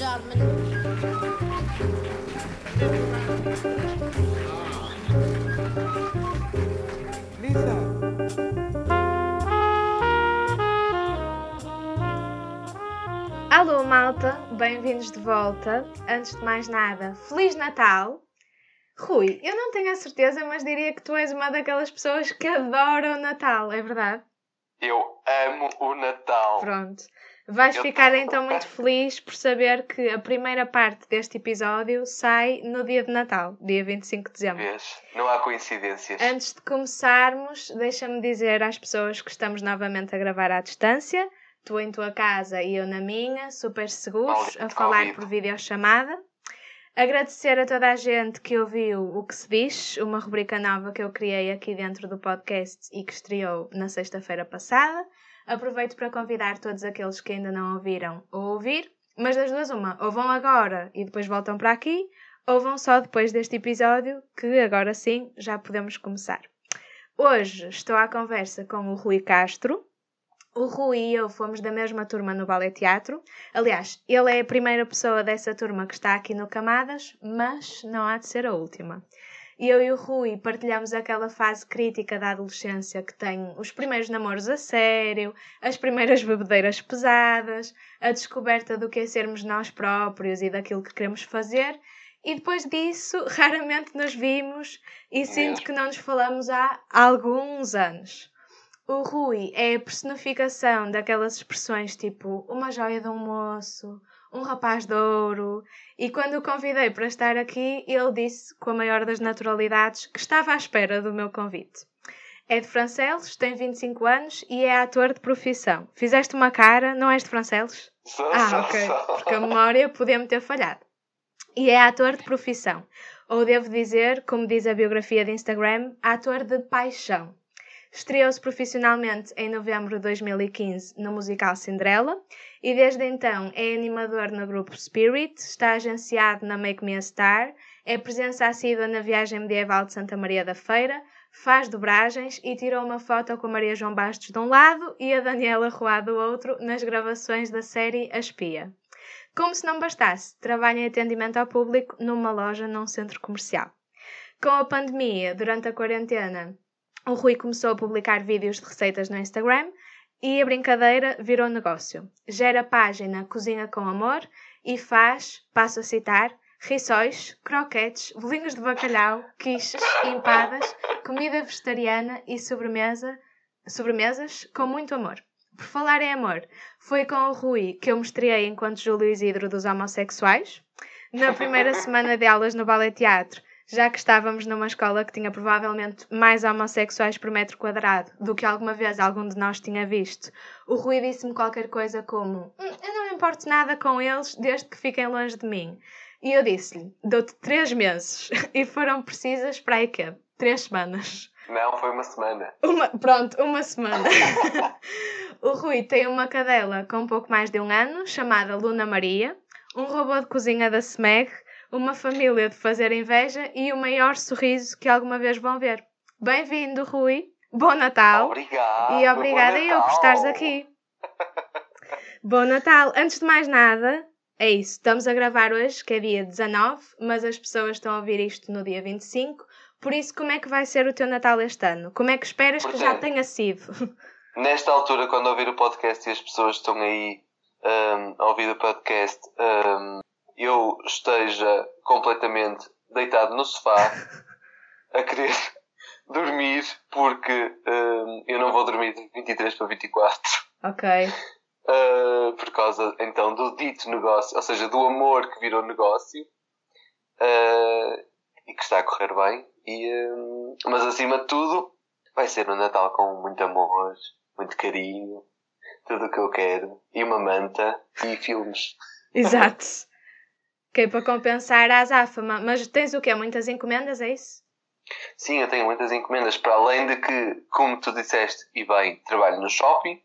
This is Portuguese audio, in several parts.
Lisa, Alô, malta, bem-vindos de volta. Antes de mais nada, Feliz Natal! Rui, eu não tenho a certeza, mas diria que tu és uma daquelas pessoas que adora o Natal, é verdade? Eu amo o Natal. Pronto. Vais ficar então muito feliz por saber que a primeira parte deste episódio sai no dia de Natal, dia 25 de dezembro. Vês? Não há coincidências. Antes de começarmos, deixa-me dizer às pessoas que estamos novamente a gravar à distância, tu em tua casa e eu na minha, super seguros, a falar por videochamada. Agradecer a toda a gente que ouviu o que se diz, uma rubrica nova que eu criei aqui dentro do podcast e que estreou na sexta-feira passada. Aproveito para convidar todos aqueles que ainda não ouviram a ouvir, mas das duas uma, ou vão agora e depois voltam para aqui, ou vão só depois deste episódio, que agora sim já podemos começar. Hoje estou à conversa com o Rui Castro. O Rui e eu fomos da mesma turma no Ballet Teatro. Aliás, ele é a primeira pessoa dessa turma que está aqui no Camadas, mas não há de ser a última. Eu e o Rui partilhamos aquela fase crítica da adolescência que tem os primeiros namoros a sério, as primeiras bebedeiras pesadas, a descoberta do que é sermos nós próprios e daquilo que queremos fazer. E depois disso, raramente nos vimos e sinto que não nos falamos há alguns anos. O Rui é a personificação daquelas expressões tipo uma joia de um moço, um rapaz de ouro. E quando o convidei para estar aqui, ele disse, com a maior das naturalidades, que estava à espera do meu convite. É de Francelos, tem 25 anos e é ator de profissão. Fizeste uma cara, não és de Francelos? Ah, ok. Porque a memória podia-me ter falhado. E é ator de profissão. Ou devo dizer, como diz a biografia de Instagram, ator de paixão. Estreou-se profissionalmente em novembro de 2015 no musical Cinderela e desde então é animador no grupo Spirit, está agenciado na Make Me a Star, é presença assídua na Viagem Medieval de Santa Maria da Feira, faz dobragens e tirou uma foto com a Maria João Bastos de um lado e a Daniela Roá do outro nas gravações da série A Espia. Como se não bastasse, trabalha em atendimento ao público numa loja num centro comercial. Com a pandemia, durante a quarentena, o Rui começou a publicar vídeos de receitas no Instagram e a brincadeira virou negócio. Gera a página Cozinha com Amor e faz, passo a citar, rissóis, croquetes, bolinhos de bacalhau, quiches, empadas, comida vegetariana e sobremesa, sobremesas com muito amor. Por falar em amor, foi com o Rui que eu me enquanto Júlio Isidro dos homossexuais. Na primeira semana de aulas no Ballet Teatro, já que estávamos numa escola que tinha provavelmente mais homossexuais por metro quadrado do que alguma vez algum de nós tinha visto, o Rui disse-me qualquer coisa como: "Hum, Eu não importo nada com eles desde que fiquem longe de mim. E eu disse-lhe: Dou-te três meses. E foram precisas para aí quê? Três semanas. Não, foi uma semana. Uma, pronto, uma semana. o Rui tem uma cadela com pouco mais de um ano, chamada Luna Maria, um robô de cozinha da SMEG, uma família de fazer inveja e o maior sorriso que alguma vez vão ver. Bem-vindo, Rui. Bom Natal. Obrigado. E obrigada eu por estares aqui. Bom Natal. Antes de mais nada, é isso. Estamos a gravar hoje, que é dia 19, mas as pessoas estão a ouvir isto no dia 25. Por isso, como é que vai ser o teu Natal este ano? Como é que esperas que já Portanto, tenha sido? Nesta altura, quando ouvir o podcast e as pessoas estão aí hum, a ouvir o podcast, hum, eu esteja completamente deitado no sofá a querer dormir porque hum, eu não vou dormir de 23 para 24. ok. Uh, por causa então do dito negócio, ou seja, do amor que virou negócio uh, e que está a correr bem. E, um, mas acima de tudo, vai ser um Natal com muito amor, muito carinho, tudo o que eu quero, e uma manta e filmes. Exato. Que é para compensar a azáfama. Mas tens o quê? Muitas encomendas, é isso? Sim, eu tenho muitas encomendas, para além de que, como tu disseste, e bem, trabalho no shopping,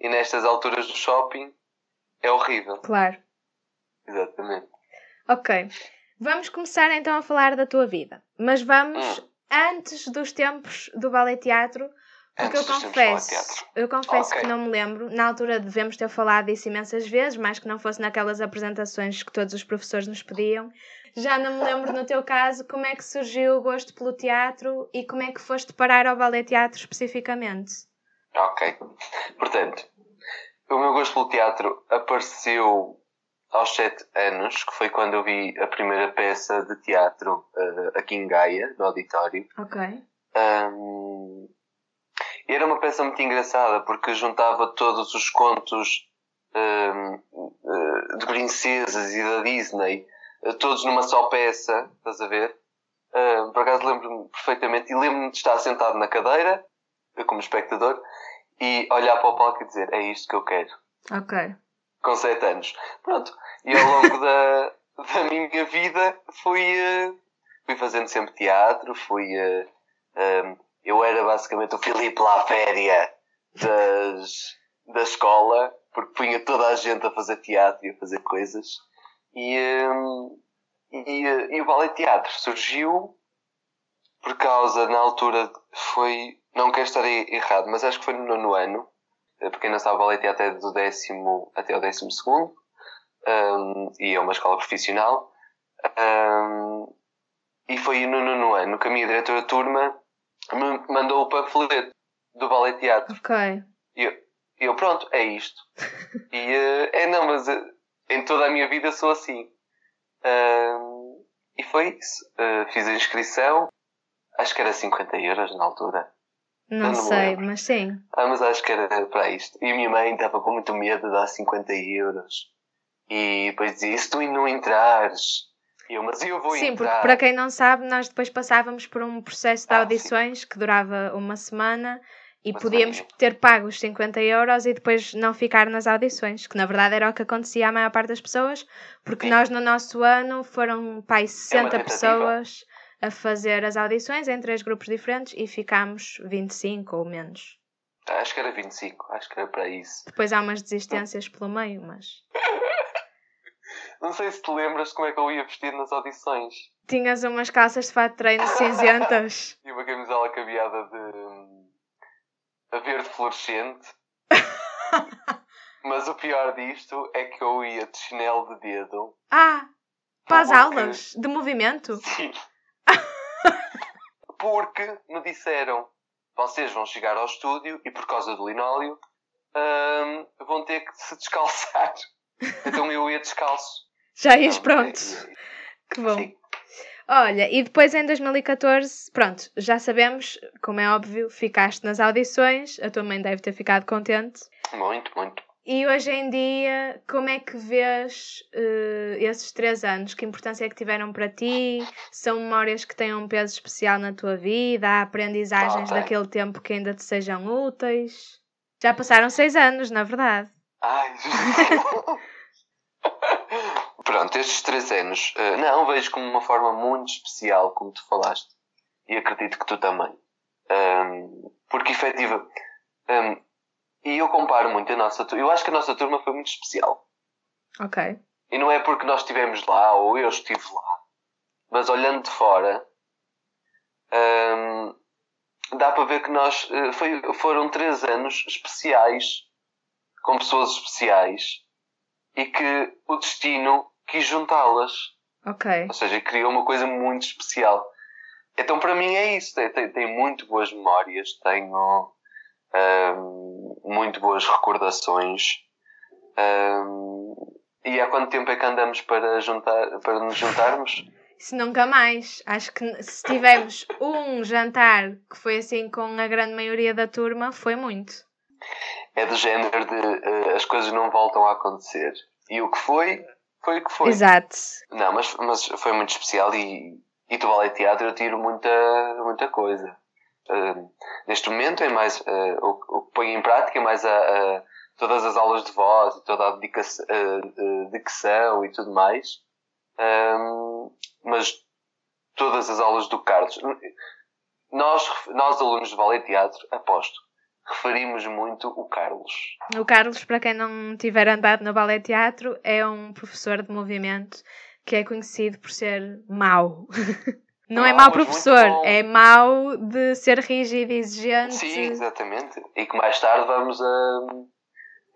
e nestas alturas do shopping é horrível. Claro. Exatamente. Ok. Vamos começar então a falar da tua vida. Mas vamos, Hum. antes dos tempos do ballet teatro, Porque eu confesso, eu confesso Ok. que não me lembro. Na altura devemos ter falado disso imensas vezes, mais que não fosse naquelas apresentações que todos os professores nos pediam. Já não me lembro no teu caso como é que surgiu o gosto pelo teatro e como é que foste parar ao ballet teatro especificamente. Ok. Portanto, o meu gosto pelo teatro apareceu aos sete anos, que foi quando eu vi a primeira peça de teatro eh, aqui em Gaia, no auditório. Ok. Ahm, e era uma peça muito engraçada porque juntava todos os contos ahm, eh, de princesas e da Disney, eh, todos numa só peça, estás a ver? Ahm, por acaso lembro-me perfeitamente e lembro-me de estar sentado na cadeira, eu como espectador, e olhar para o palco e dizer: É isto que eu quero Ok. com 7 anos. Pronto. E ao longo da, da minha vida fui, eh, fui fazendo sempre teatro, fui. eh, ehm, eu era basicamente o Filipe Laféria das, da escola, porque punha toda a gente a fazer teatro e a fazer coisas. E, ehm, e, e o ballet teatro surgiu por causa, na altura, foi. Não quero estar errado, mas acho que foi no nono ano. Eh, Para quem não sabe, o ballet teatro é do décimo até o décimo segundo. Um, e é uma escola profissional. Um, e foi no nono ano que a minha diretora de turma me mandou o panfleto do ballet teatro. Ok. E eu, eu, pronto, é isto. e eh, é não, mas eh, em toda a minha vida sou assim. Um, e foi isso. Eh, fiz a inscrição, acho que era 50 euros na altura. Não não sei, mas sim. Ah, mas acho que era para isto. E a minha mãe estava com muito medo de dar 50 euros. E depois dizia: se tu não entrares? E eu, vou Sim, porque entrar. para quem não sabe, nós depois passávamos por um processo de Ah, audições que durava uma semana e Uma podíamos semaninha. ter pago os 50 euros e depois não ficar nas audições, que na verdade era o que acontecia à maior parte das pessoas, porque Sim. nós no nosso ano foram pai 60 tentativa. pessoas a fazer as audições em três grupos diferentes e ficámos 25 ou menos. Acho que era 25, acho que era para isso. Depois há umas desistências pelo meio, mas Não sei se te lembras como é que eu ia vestido nas audições. tinhas umas calças de fato de treino cinzentas. E uma camisola cabeada de. hum, a verde fluorescente. mas o pior disto é que eu ia de chinelo de dedo. Ah, para as aulas de movimento? Sim. Porque me disseram, vocês vão chegar ao estúdio e por causa do linóleo hum, vão ter que se descalçar. Então eu ia descalço. Já ias Pronto, Que bom. Sim. Olha, e depois em 2014, pronto, já sabemos, como é óbvio, ficaste nas audições, a tua mãe deve ter ficado contente. Muito, muito. E hoje em dia, como é que vês eh, esses três anos? Que importância é que tiveram para ti? São memórias que têm um peso especial na tua vida? Há aprendizagens Ah, daquele tempo que ainda te sejam úteis? Já passaram seis anos, na verdade. Ai, Pronto, estes três anos, eh, não, vejo como uma forma muito especial, como tu falaste. E acredito que tu também. Ahm, porque efetiva. ahm, e eu comparo muito a nossa turma. Eu acho que a nossa turma foi muito especial. Ok. E não é porque nós estivemos lá ou eu estive lá. Mas olhando de fora, ahm, dá para ver que nós eh, foi- foram três anos especiais, com pessoas especiais, e que o destino quis juntá-las. Ok. Ou seja, criou uma coisa muito especial. Então, para mim, é isso. Tem muito boas memórias, tenho ahm, muito boas recordações. Ahm, e há quanto tempo é que andamos para, juntar, para nos juntarmos? Isso nunca mais. Acho que se tivemos um jantar que foi assim com a grande maioria da turma, foi muito. É do género de eh, as coisas não voltam a acontecer. E o que foi, foi o que foi. Exato. Não, mas, mas foi muito especial e, e do ballet teatro eu tiro muita, muita coisa. Uh, neste momento é mais uh, o, o que ponho em prática é mais a, a todas as aulas de voz e toda a dedicação, uh, dicção e tudo mais. Um, mas todas as aulas do Carlos. Nós, nós alunos de ballet teatro, aposto, referimos muito o Carlos. O Carlos, para quem não tiver andado no ballet teatro, é um professor de movimento que é conhecido por ser mau. Não é Não, mau mas muito professor, é mau de ser rígido e exigente. Sim, exatamente. E que mais tarde vamos a.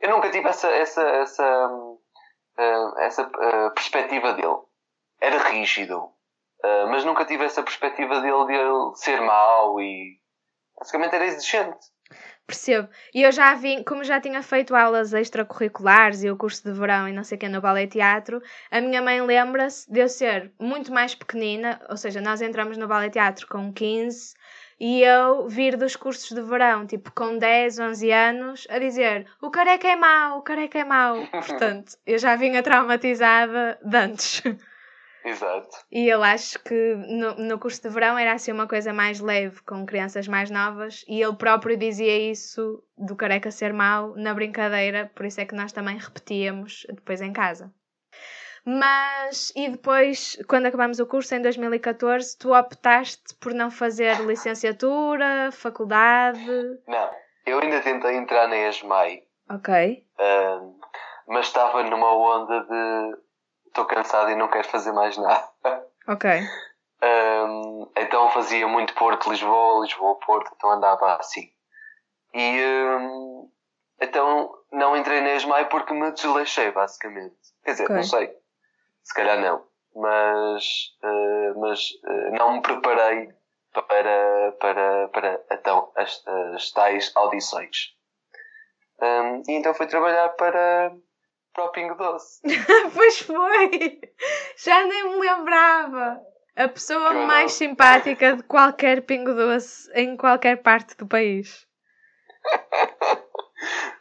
Eu nunca tive essa, essa, essa, ah, essa ah, perspectiva dele. Era rígido. Ah, mas nunca tive essa perspectiva dele de ele ser mau e. Basicamente era exigente. Percebo. E eu já vim, como já tinha feito aulas extracurriculares e o curso de verão e não sei o que no ballet teatro, a minha mãe lembra-se de eu ser muito mais pequenina, ou seja, nós entramos no ballet teatro com 15 e eu vir dos cursos de verão, tipo com 10, 11 anos, a dizer o careca é mau, o careca é mau. Portanto, eu já vinha traumatizada de antes. Exato. E eu acho que no, no curso de verão era assim uma coisa mais leve, com crianças mais novas, e ele próprio dizia isso do careca ser mau na brincadeira, por isso é que nós também repetíamos depois em casa. Mas, e depois, quando acabamos o curso em 2014, tu optaste por não fazer licenciatura, faculdade. Não. Eu ainda tentei entrar na ESMAI, Ok. mas estava numa onda de. Estou cansado e não quero fazer mais nada. Ok. Um, então fazia muito Porto, Lisboa, Lisboa, Porto, então andava assim. E um, então não entrei na ESMAI porque me desleixei, basicamente. Quer dizer, Ok. não sei. Se calhar não. Mas, uh, mas uh, não me preparei para, para, para então, as, as tais audições. Um, e então fui trabalhar para, para o Pingo Doce. pois foi! Já nem me lembrava! A pessoa mais simpática de qualquer pingo doce em qualquer parte do país.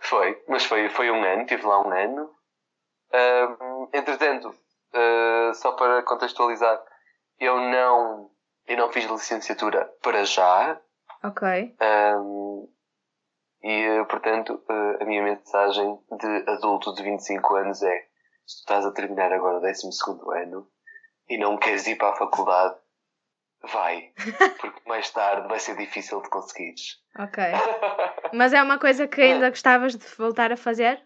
Foi, mas foi, foi um ano, estive lá um ano. Ahm, entretanto, ah, só para contextualizar, eu não, eu não fiz licenciatura para já. Ok. ahm, e, eh, portanto, eh, a minha mensagem de adulto de 25 anos é: se tu estás a terminar agora o 12 ano e não queres ir para a faculdade, vai, porque mais tarde vai ser difícil de conseguires. Ok. Mas é uma coisa que ainda gostavas de voltar a fazer?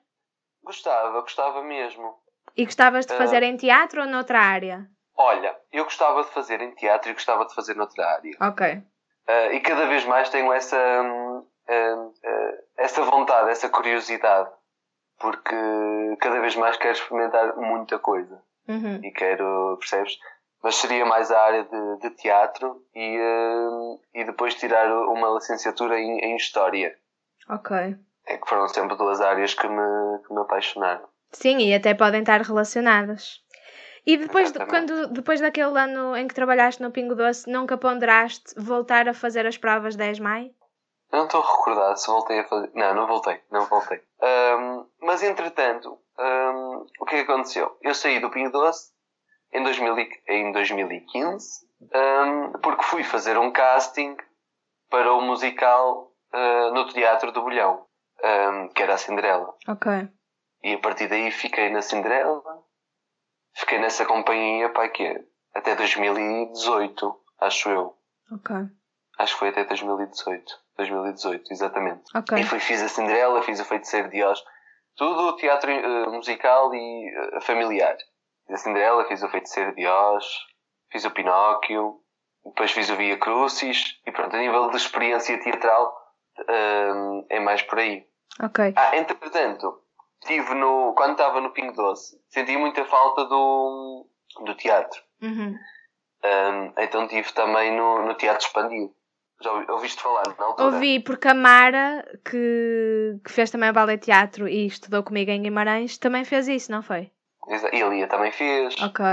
Gostava, gostava mesmo. E gostavas de Ah. fazer em teatro ou noutra área? Olha, eu gostava de fazer em teatro e gostava de fazer noutra área. Ok. Ah, e cada vez mais tenho essa, ah, ah, essa vontade, essa curiosidade. Porque cada vez mais quero experimentar muita coisa. Uhum. E quero, percebes? Mas seria mais a área de, de teatro e, hum, e depois tirar uma licenciatura em, em História. Ok. É que foram sempre duas áreas que me, que me apaixonaram. Sim, e até podem estar relacionadas. E depois, de, quando, depois daquele ano em que trabalhaste no Pingo Doce, nunca ponderaste voltar a fazer as provas 10 maio? Eu não estou recordado se voltei a fazer. Não, não voltei, não voltei. Ahm, mas entretanto, ahm, o que é que aconteceu? Eu saí do Pinho Doce em, 2000 e- em 2015 ahm, porque fui fazer um casting para o musical ah, no Teatro do Bolhão, que era a Cinderela. Ok. E a partir daí fiquei na Cinderela, fiquei nessa companhia, pá, que é até 2018, acho eu. Ok. Acho que foi até 2018. 2018, exatamente. Ok. E fui, fiz a Cinderela, fiz o Feiticeiro de Oz. Tudo teatro eh, musical e eh, familiar. Fiz a Cinderela, fiz o Feiticeiro de Oz, fiz o Pinóquio, depois fiz o Via Crucis. E pronto, a nível de experiência teatral eh, é mais por aí. Ok. Ah, entretanto, tive no, quando estava no Pingo Doce, senti muita falta do, do teatro. Uhum. Um, então tive também no, no Teatro Expandido. Já ouvi- ouviste falar na altura? Ouvi porque a Mara, que, que fez também o ballet teatro e estudou comigo em Guimarães, também fez isso, não foi? E a Lia também fez. Ok.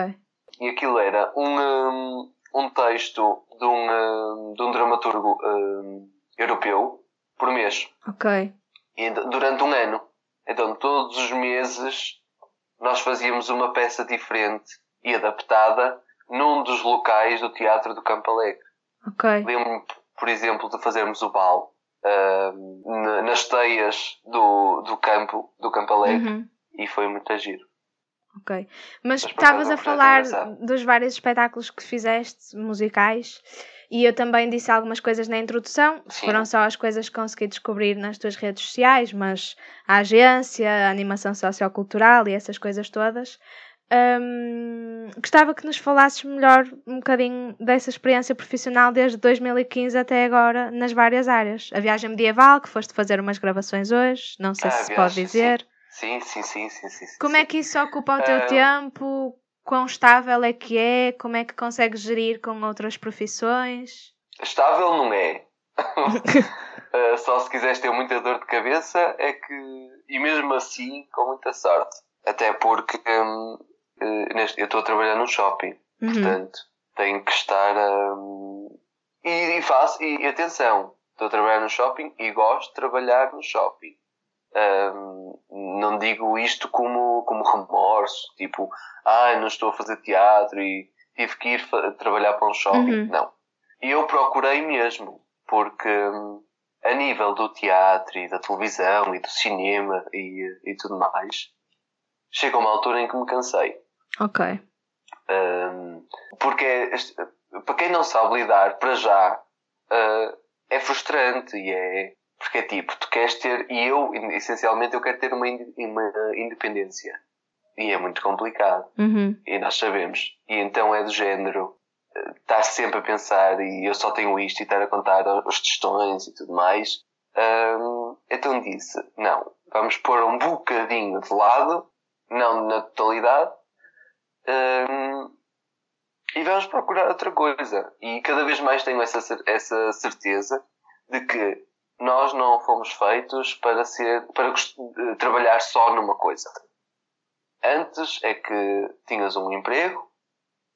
E aquilo era um, um, texto de um, de um dramaturgo um, europeu por mês. Ok. E durante um ano. Então todos os meses nós fazíamos uma peça diferente e adaptada num dos locais do Teatro do Campo Alegre. Ok. Lembro-me, por exemplo, de fazermos o bal na- nas teias do, do campo, do Campo Alegre, Uhum. e foi muito giro. Ok. Mas estavas é a falar dos vários espetáculos que fizeste, musicais, e eu também disse algumas coisas na introdução. Sim. Foram só as coisas que consegui descobrir nas tuas redes sociais, mas a agência, a animação sociocultural e essas coisas todas. Hum, gostava que nos falasses melhor um bocadinho dessa experiência profissional desde 2015 até agora nas várias áreas. A viagem medieval, que foste fazer umas gravações hoje, não sei Ah, se se pode dizer. Sim, sim, sim, sim, sim. sim, Como sim. é que isso ocupa o teu Ah. tempo? Quão estável é que é? Como é que consegues gerir com outras profissões? Estável não é. Uh, só se quiseres ter muita dor de cabeça é que. E mesmo assim, com muita sorte. Até porque hum, uh, eu estou a trabalhar num shopping. Uhum. Portanto, tenho que estar. hum, e, e faço. E atenção, estou a trabalhar no shopping e gosto de trabalhar no shopping. Hum, não digo isto como, como remorso, tipo, ah, não estou a fazer teatro e tive que ir trabalhar para um shopping. Uhum. Não. E eu procurei mesmo, porque hum, a nível do teatro e da televisão e do cinema e, e tudo mais, chega uma altura em que me cansei. Ok. Um, porque é- para quem não sabe lidar para já uh, é frustrante e é porque é tipo, tu queres ter e eu essencialmente eu quero ter uma, uma independência e é muito complicado Uhum. e nós sabemos e então é do género uh, estar sempre a pensar e eu só tenho isto e estar a contar os testões e tudo mais Um, então disse não, vamos pôr um bocadinho de lado não na totalidade um, e vamos procurar outra coisa. E cada vez mais tenho essa, essa certeza de que nós não fomos feitos para ser para de trabalhar só numa coisa. Antes é que tinhas um emprego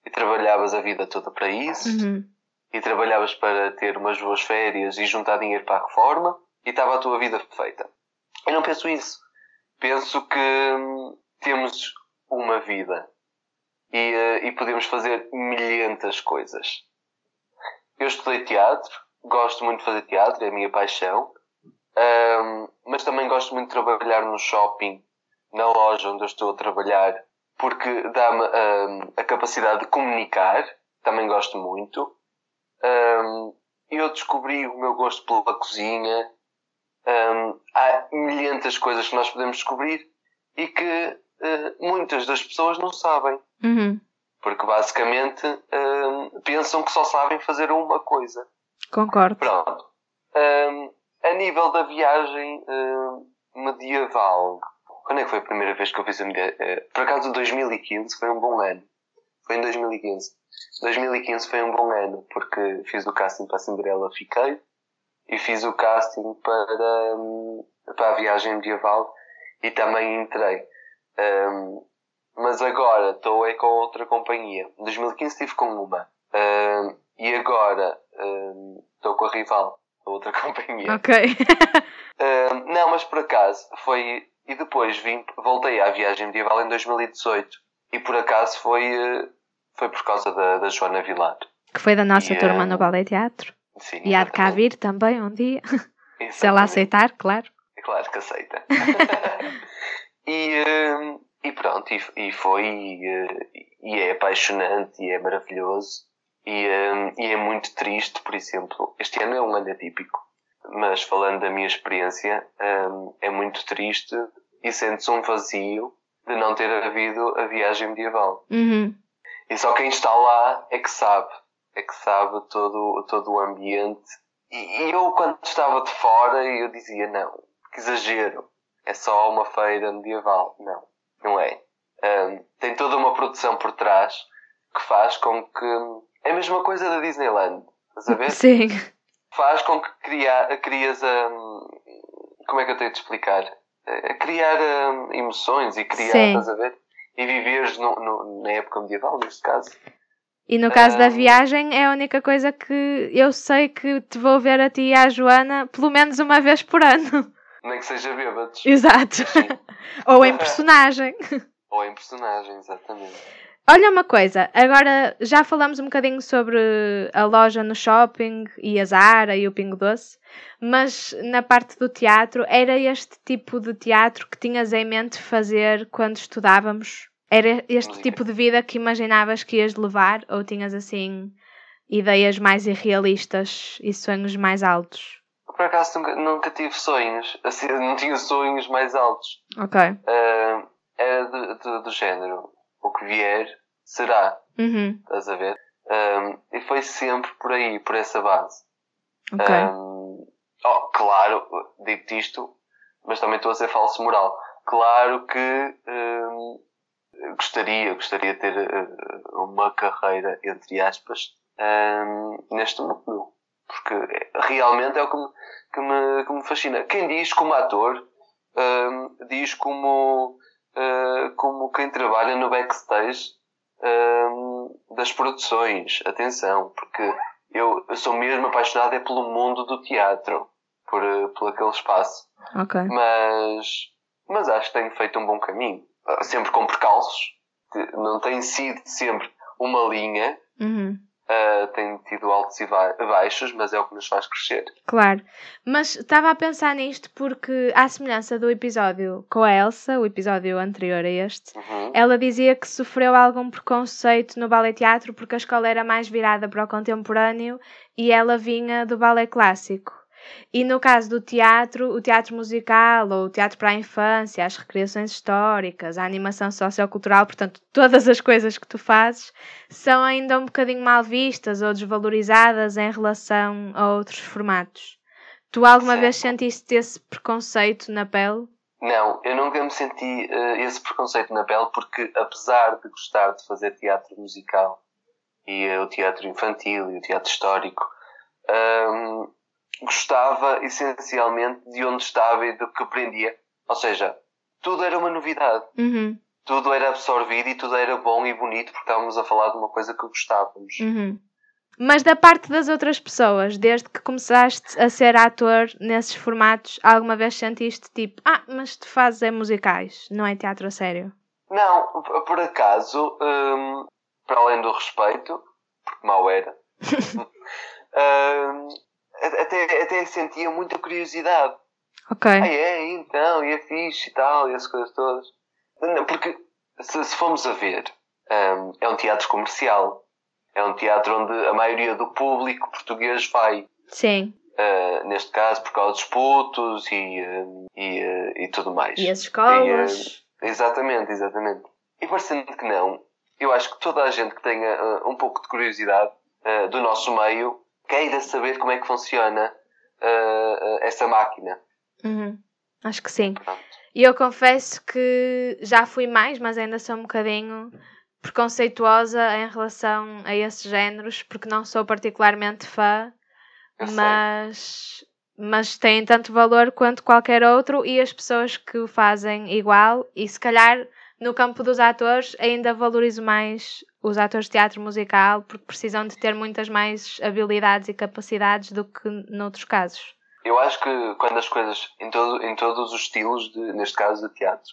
e trabalhavas a vida toda para isso Uhum. e trabalhavas para ter umas boas férias e juntar dinheiro para a reforma e estava a tua vida feita. Eu não penso isso. Penso que hum, temos uma vida e, eh, e podemos fazer milhentas coisas. Eu estudei teatro, gosto muito de fazer teatro, é a minha paixão, Hum, mas também gosto muito de trabalhar no shopping, na loja onde eu estou a trabalhar, porque dá-me hum, a capacidade de comunicar, também gosto muito. Um, eu descobri o meu gosto pela cozinha. Um, há milhentas coisas que nós podemos descobrir e que uh, muitas das pessoas não sabem. Uhum. Porque basicamente um, pensam que só sabem fazer uma coisa. Concordo. Pronto. Um, a nível da viagem um, medieval, quando é que foi a primeira vez que eu fiz a medieval? Por acaso 2015 foi um bom ano. Foi em 2015. 2015 foi um bom ano, porque fiz o casting para a Cinderela, fiquei, e fiz o casting para, para a viagem medieval e também entrei. Hum, mas agora estou é com outra companhia. Em 2015 estive com uma. Hum, e agora estou com a rival, a outra companhia. Ok. Não, mas por acaso foi. E depois vim, voltei à viagem medieval em 2018. E por acaso foi, eh, foi por causa da, da Joana Vilar. que foi da nossa E, turma no Ballet Teatro. Sim, E há de cá exatamente. vir também um dia. Se ela Exatamente. aceitar, claro. Claro que aceita. E, hum, e pronto, e, e foi, e, eh, e é apaixonante, e é maravilhoso, e, hum, e é muito triste, por exemplo. Este ano é um ano atípico, mas falando da minha experiência, hum, é muito triste e sente-se um vazio de não ter havido a viagem medieval. Uhum. E só quem está lá é que sabe, é que sabe todo, todo o ambiente. E, e eu, quando estava de fora, eu dizia: não, que exagero, é só uma feira medieval. Não, não é. Ahm, tem toda uma produção por trás que faz com que. É a mesma coisa da Disneyland, estás a ver? Sim. Faz com que cria, crias a. Como é que eu tenho de explicar? A criar hum, emoções e criar, Sim. estás a ver? E viveres no, no- na época medieval, neste caso. E no caso da viagem é a única coisa que eu sei que te vou ver a ti e à Joana pelo menos uma vez por ano. Nem que seja bêbados. Exato. Ou em personagem. Ou em personagem, exatamente. Olha uma coisa, agora já falamos um bocadinho sobre a loja no shopping e a Zara e o Pingo Doce, mas na parte do teatro, era este tipo de teatro que tinhas em mente fazer quando estudávamos? Era este tipo de vida que imaginavas que ias levar ou tinhas assim ideias mais irrealistas e sonhos mais altos? Por acaso nunca, nunca tive sonhos. Assim, não tinha sonhos mais altos. Ok. Ah, era do, do, do género. o que vier será. Uhum. Estás a ver? Um, e foi sempre por aí, por essa base. Ok. Um, oh, claro, digo-te isto, mas também estou a ser falso moral. Claro que um, gostaria, gostaria de ter uh, uma carreira, entre aspas, neste mundo. Porque realmente é o que me, que me, que me fascina. Quem diz como ator, um, diz como, uh, como quem trabalha no backstage um, das produções. Atenção, porque eu, eu sou mesmo apaixonado é pelo mundo do teatro, por, uh, por aquele espaço. Ok. Mas, mas acho que tenho feito um bom caminho. Sempre com percalços. Não tem sido sempre uma linha. Uhum. Uh, tem tido altos e baixos, mas é o que nos faz crescer. Claro. Mas estava a pensar nisto porque, à semelhança do episódio com a Elsa, o episódio anterior a este, Uhum. ela dizia que sofreu algum preconceito no ballet teatro porque a escola era mais virada para o contemporâneo e ela vinha do ballet clássico. E no caso do teatro, o teatro musical ou o teatro para a infância, as recreações históricas, a animação sociocultural, portanto, todas as coisas que tu fazes são ainda um bocadinho mal vistas ou desvalorizadas em relação a outros formatos. Tu alguma Certo. vez sentiste esse preconceito na pele? Não, eu nunca me senti eh, esse preconceito na pele porque, apesar de gostar de fazer teatro musical e eh, o teatro infantil e o teatro histórico, ahm, gostava essencialmente de onde estava e do que aprendia. Ou seja, tudo era uma novidade. Uhum, Tudo era absorvido e tudo era bom e bonito porque estávamos a falar de uma coisa que gostávamos. uhum. Mas da parte das outras pessoas, desde que começaste a ser ator nesses formatos, alguma vez sentiste tipo, ah, mas tu fazes é musicais, não é teatro a sério? Não, por acaso, hum, para além do respeito, porque mal era, hum, até, até sentia muita curiosidade. Ok. Ah, é, então, e é fixe e tal, e essas coisas todas. Porque, se, se formos a ver, hum, é um teatro comercial. É um teatro onde a maioria do público português vai. Sim. Uh, neste caso, por causa dos putos e, hum, e, uh, e tudo mais. E as escolas? Exatamente, exatamente. E parecendo que não, eu acho que toda a gente que tenha uh, um pouco de curiosidade uh, do nosso meio queira saber como é que funciona uh, uh, essa máquina. Uhum. Acho que sim. E eu confesso que já fui mais, mas ainda sou um bocadinho preconceituosa em relação a esses géneros, porque não sou particularmente fã, Eu sei. mas, mas têm tanto valor quanto qualquer outro e as pessoas que o fazem igual, e se calhar no campo dos atores ainda valorizo mais os atores de teatro musical, porque precisam de ter muitas mais habilidades e capacidades do que noutros casos. Eu acho que quando as coisas, em, todo, em todos os estilos, de, neste caso de teatro,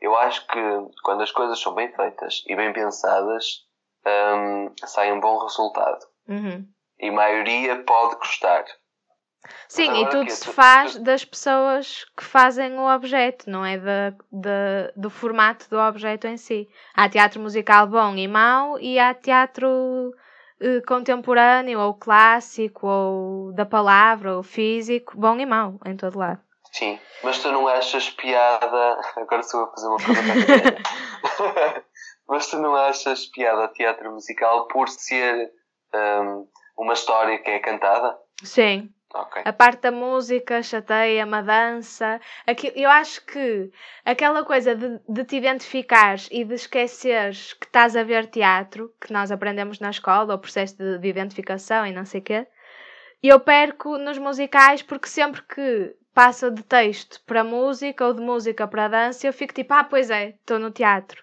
eu acho que quando as coisas são bem feitas e bem pensadas, hum, sai um bom resultado. Uhum. E a maioria pode gostar. Sim, Mas e agora tudo quê? se faz das pessoas que fazem o objeto, não é da, da- do formato do objeto em si. Há teatro musical bom e mau e há teatro eh, contemporâneo ou clássico ou da palavra ou físico, bom e mau em todo lado. Sim, mas tu não achas piada. Agora eu a fazer uma pergunta. mas tu não achas piada teatro musical por ser hum, uma história que é cantada? Sim, Ok. a parte da música chateia, uma dança. Aqui, eu acho que aquela coisa de, de te identificares e de esqueceres que estás a ver teatro, que nós aprendemos na escola, o processo de, de identificação e não sei o quê, eu perco nos musicais porque sempre que passa de texto para música ou de música para dança, eu fico tipo, ah, pois é, estou no teatro.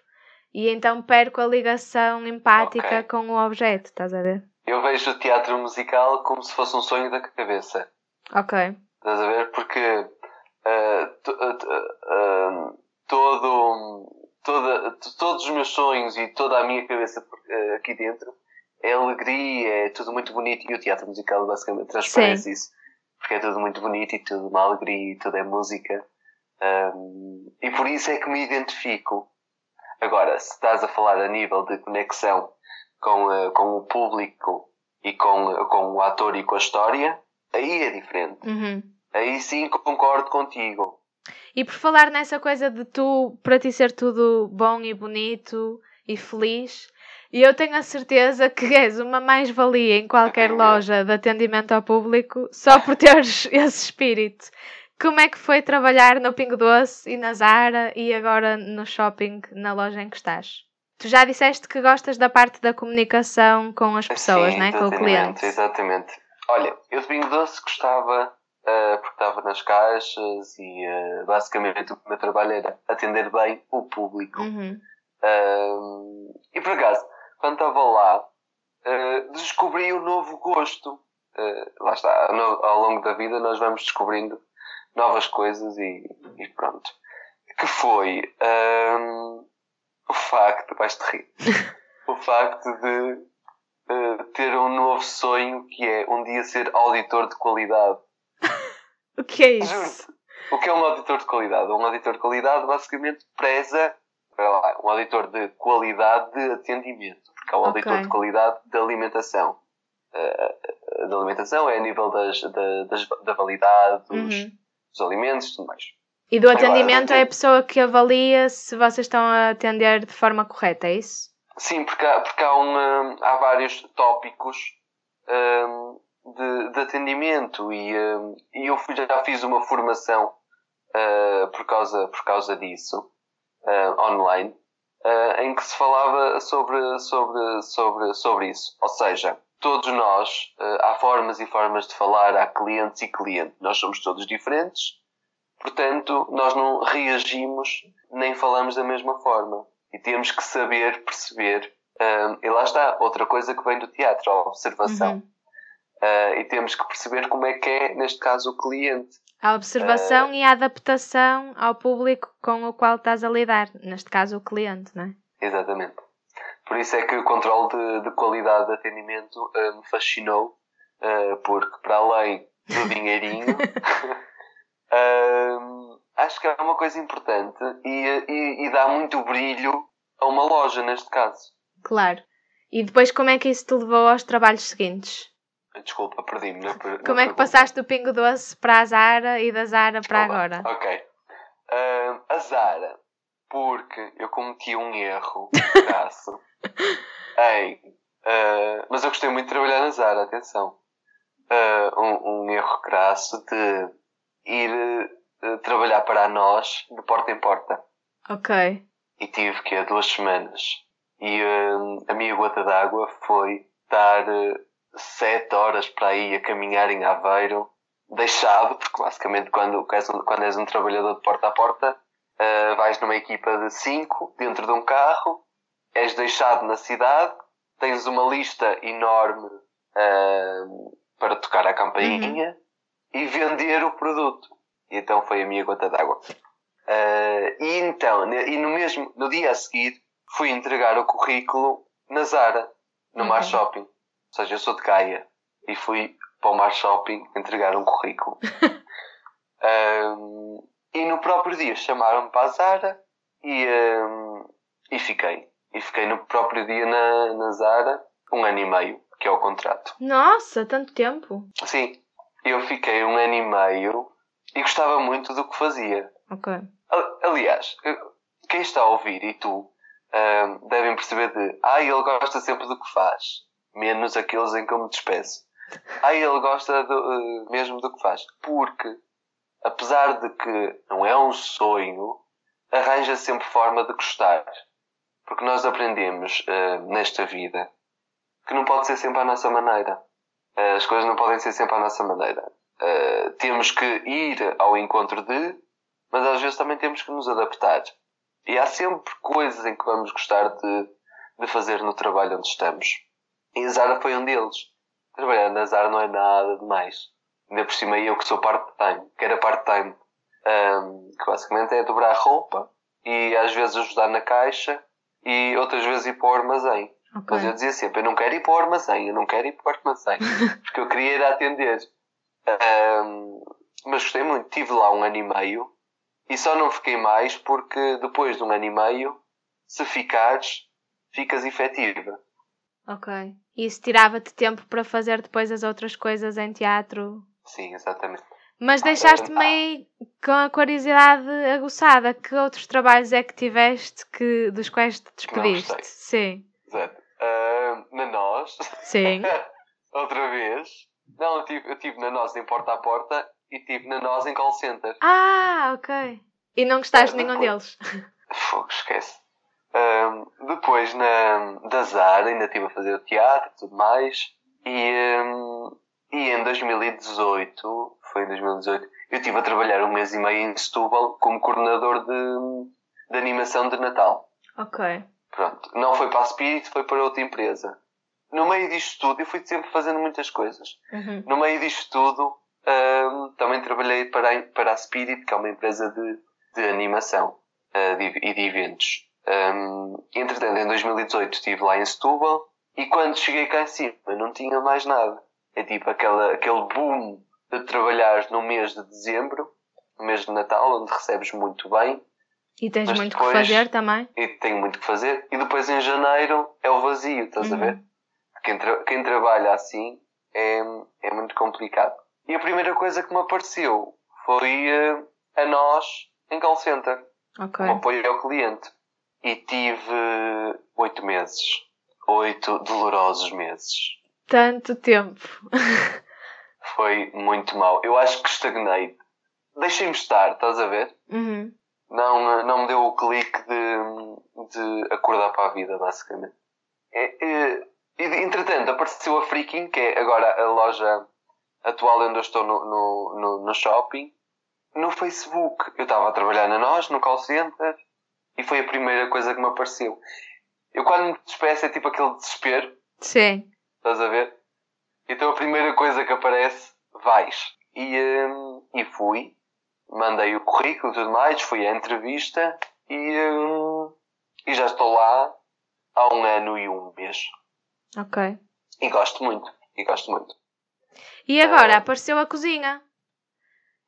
E então perco a ligação empática Ok. com o objeto, estás a ver? Eu vejo o teatro musical como se fosse um sonho da cabeça. Ok. Estás a ver? Porque ah, todo, toda, todos os meus sonhos e toda a minha cabeça aqui dentro é alegria, é tudo muito bonito e o teatro musical basicamente transparece isso. Porque é tudo muito bonito e tudo uma alegria e tudo é música. Ahm, e por isso é que me identifico. Agora, se estás a falar a nível de conexão com, ah, com o público e com, ah, com o ator e com a história, aí é diferente. Uhum. Aí sim concordo contigo. E por falar nessa coisa de tu, para ti ser tudo bom e bonito e feliz. E eu tenho a certeza que és uma mais-valia em qualquer loja de atendimento ao público só por teres esse espírito. Como é que foi trabalhar no Pingo Doce e na Zara e agora no shopping, na loja em que estás? Tu já disseste que gostas da parte da comunicação com as pessoas, Sim, né? com o cliente. Exatamente. Olha, eu de Pingo Doce gostava, uh, porque estava nas caixas e uh, basicamente o meu trabalho era atender bem o público. Uhum. Uh, e por acaso, quando estava lá, descobri um novo gosto. lá está, no, ao longo da vida nós vamos descobrindo novas coisas e, e pronto. Que foi um, o facto, vais-te rir, o facto de uh, ter um novo sonho que é um dia ser auditor de qualidade. o que é isso? Juro-te. O que é um auditor de qualidade? Um auditor de qualidade basicamente preza lá, um auditor de qualidade de atendimento, porque é um auditor Ok. de qualidade de alimentação. Uh, da alimentação é a nível das, da, das, da validade dos, Uhum. dos alimentos e tudo mais. E do Agora, atendimento não é a pessoa que avalia se vocês estão a atender de forma correta, é isso? Sim, porque há, porque há, um, hum, há vários tópicos hum, de, de atendimento e, hum, e eu fui- já fiz uma formação ah, por, causa, por causa disso, ah, online, ah, em que se falava sobre, sobre, sobre, sobre isso. Ou seja, todos nós, há formas e formas de falar, há clientes e cliente. Nós somos todos diferentes, portanto, nós não reagimos nem falamos da mesma forma. E temos que saber perceber. ah, e lá está, outra coisa que vem do teatro, a observação. Uhum. Ah, e temos que perceber como é que é, neste caso, o cliente. A observação e a adaptação ao público com o qual estás a lidar, neste caso o cliente, não é? Exatamente. Por isso é que o controle de, de qualidade de atendimento ah, me fascinou, porque para além do dinheirinho, ah, acho que é uma coisa importante e, e, e dá muito brilho a uma loja, neste caso. Claro. E depois como é que isso te levou aos trabalhos seguintes? Desculpa, perdi-me. Como é que pergunta. passaste do Pingo Doce para a Zara e da Zara para Desculpa. agora? Ok. Ah, a Zara, porque eu cometi um erro graço. Ei, ah, mas eu gostei muito de trabalhar na Zara, atenção. Ah, um, um erro crasso de ir ah, trabalhar para nós de porta em porta. Ok. E tive que há duas semanas. E ah, a minha gota d'água foi estar ah, sete horas para aí a caminhar em Aveiro, deixado, porque basicamente quando, és um- quando és um trabalhador de porta a porta, ah, vais numa equipa de cinco dentro de um carro, és deixado na cidade, tens uma lista enorme ah, para tocar a campainha e vender o produto. E então foi a minha gota d'água. Ah, e então, e no mesmo, no dia a seguir, fui entregar o currículo na Zara, no Mar Uhum. Shopping. Ou seja, eu sou de Gaia e fui para o Mar Shopping entregar um currículo. Ahm, e no próprio dia chamaram-me para a Zara e, ahm, e fiquei. E fiquei no próprio dia na, na Zara um ano e meio, que é o contrato. Nossa, tanto tempo. Sim, eu fiquei um ano e meio e gostava muito do que fazia. Ok. Aliás, quem está a ouvir e tu devem perceber de ah, ele gosta sempre do que faz, menos aqueles em que eu me despeço. Ah, ele gosta do- eh, mesmo do que faz. Porque, apesar de que não é um sonho, arranja sempre forma de gostar. Porque nós aprendemos eh, nesta vida que não pode ser sempre à nossa maneira. Eh, As coisas não podem ser sempre à nossa maneira. Eh, temos que ir ao encontro de, mas às vezes também temos que nos adaptar. E há sempre coisas em que vamos gostar de, de fazer no trabalho onde estamos. E a Zara foi um deles. Trabalhar na Zara não é nada demais. Ainda por cima eu que sou part-time, que era part-time, ahm, que basicamente é dobrar roupa e às vezes ajudar na caixa e outras vezes ir para o armazém. Ok. Mas eu dizia sempre, eu não quero ir para o armazém, eu não quero ir para o armazém. porque eu queria ir atender. Ahm, mas gostei muito. Tive lá um ano e meio e só não fiquei mais porque depois de um ano e meio, se ficares, ficas efetiva. Ok. E isso tirava-te tempo para fazer depois as outras coisas em teatro? Sim, exatamente. Mas deixaste-me aí com a curiosidade aguçada. Que outros trabalhos é que tiveste que, dos quais te despediste? Sim, Exato. Na nós, sim. outra vez. Não, eu tive, eu tive na nós em porta a porta e tive na nós em call center. Ah, ok. E não gostaste de nenhum deles? Fogo, esquece. Ahm, depois, na, da ZAR, ainda estive a fazer o teatro e tudo mais. E, ahm, e em 2018, foi em 2018, eu estive a trabalhar um mês e meio em Setúbal como coordenador de, de animação de Natal. Ok. Pronto. Não foi para a Spirit, foi para outra empresa. No meio disto tudo, eu fui sempre fazendo muitas coisas. Uhum. No meio disto tudo, ahm, também trabalhei para a, para a Spirit, que é uma empresa de, de animação ah, de- e de eventos. Ahm, entretanto, em 2018 estive lá em Setúbal e quando cheguei cá em cima não tinha mais nada. É tipo aquela, aquele boom de trabalhar no mês de dezembro, no mês de Natal, onde recebes muito bem E tens Mas muito que depois- fazer também? e tenho muito que fazer. E depois em janeiro é o vazio, estás a Uhum. ver? Quem, tra- quem trabalha assim é, é muito complicado. E a primeira coisa que me apareceu foi eh, a nós em call center, Ok. um apoio ao cliente. E tive oito meses. Oito dolorosos meses. Tanto tempo. Foi muito mal. Eu acho que estagnei. Deixei-me estar, estás a ver? Uhum. Não, não me deu o clique de, de acordar para a vida, basicamente. É, é, e, entretanto, apareceu a Freaking, que é agora a loja atual onde eu estou no, no, no, no shopping, no Facebook. Eu estava a trabalhar na nós, no call center, e foi a primeira coisa que me apareceu. Eu quando me despeço é tipo aquele desespero, Sim. estás a ver? Então a primeira coisa que aparece, vais. E, hum, e fui, mandei o currículo e tudo mais, fui à entrevista e, hum, e já estou lá há um ano e um mês. Ok. E gosto muito, e gosto muito. E agora Ah. apareceu a cozinha.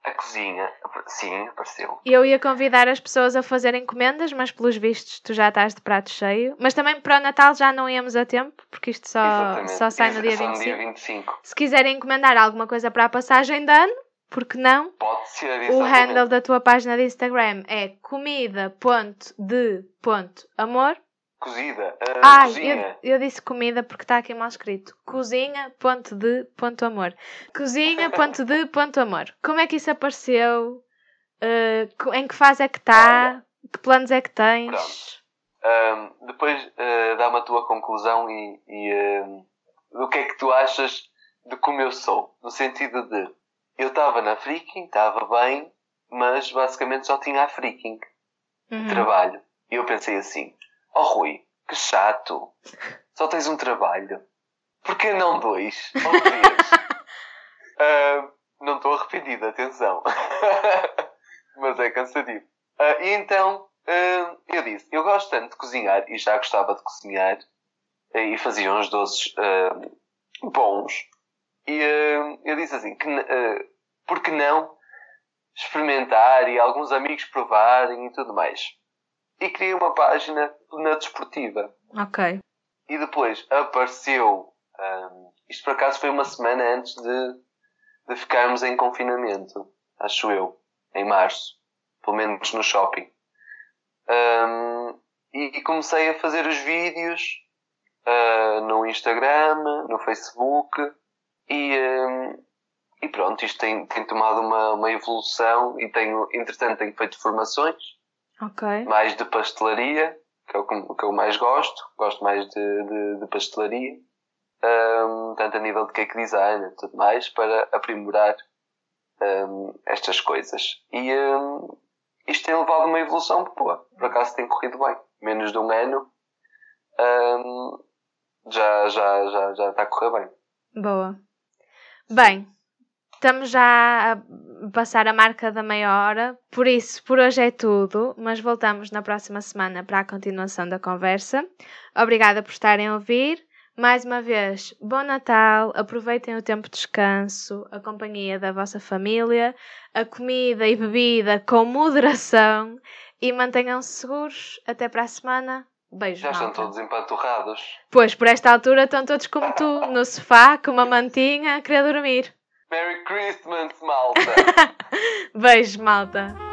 A cozinha, sim, apareceu. Eu ia convidar as pessoas a fazerem encomendas, mas pelos vistos tu já estás de prato cheio. Mas também para o Natal já não íamos a tempo, porque isto só, Exatamente. só sai no dia Só 25. dia 25. Se quiserem encomendar alguma coisa para a passagem de ano, porque não? Pode ser, O handle da tua página de Instagram é comida.de.amor. Cozida. ah, Ai, cozinha. eu, eu disse comida porque está aqui mal escrito. Cozinha.de.amor. Cozinha.de.amor. Como é que isso apareceu? Uh, em que fase é que está? Que planos é que tens? Ahm, depois ah, dá-me a tua conclusão e, e do que é que tu achas de como eu sou. No sentido de eu estava na Freaking, estava bem, mas basicamente só tinha a Freaking Uhum. trabalho. E eu pensei assim: Oh Rui, que chato, só tens um trabalho. Por que não dois? Ou três? Ah, não estou arrependido, atenção. Mas é cansativo. Ah, e então ah, eu disse: Eu gosto tanto de cozinhar e já gostava de cozinhar e fazia uns doces ah, bons. E ah, eu disse assim: que, ah, Por que não experimentar e alguns amigos provarem e tudo mais? E criei uma página na desportiva. Ok. E depois apareceu. ahm, isto por acaso foi uma semana antes de, de ficarmos em confinamento, acho eu, em março, pelo menos no shopping. Ahm, e, e comecei a fazer os vídeos ah, no Instagram, no Facebook e, ahm, e pronto, isto tem, tem tomado uma, uma evolução e tenho, entretanto, tenho feito formações Ok. mais de pastelaria, que é o que, que eu mais gosto. Gosto mais de, de, de pastelaria. Ahm, tanto a nível de cake design e tudo mais, para aprimorar ahm, estas coisas. E ahm, isto tem levado a uma evolução boa. Por acaso tem corrido bem. Menos de um ano ahm, já, já, já, já está a correr bem. Boa. Bem, estamos já a passar a marca da meia hora, por isso, por hoje é tudo, mas voltamos na próxima semana para a continuação da conversa. Obrigada por estarem a ouvir. Mais uma vez, bom Natal, aproveitem o tempo de descanso, a companhia da vossa família, a comida e bebida com moderação e mantenham-se seguros. Até para a semana. Beijos, Já estão todos empanturrados. Pois, por esta altura estão todos como tu, no sofá, com uma mantinha, a querer dormir. Merry Christmas, malta! Beijo, malta.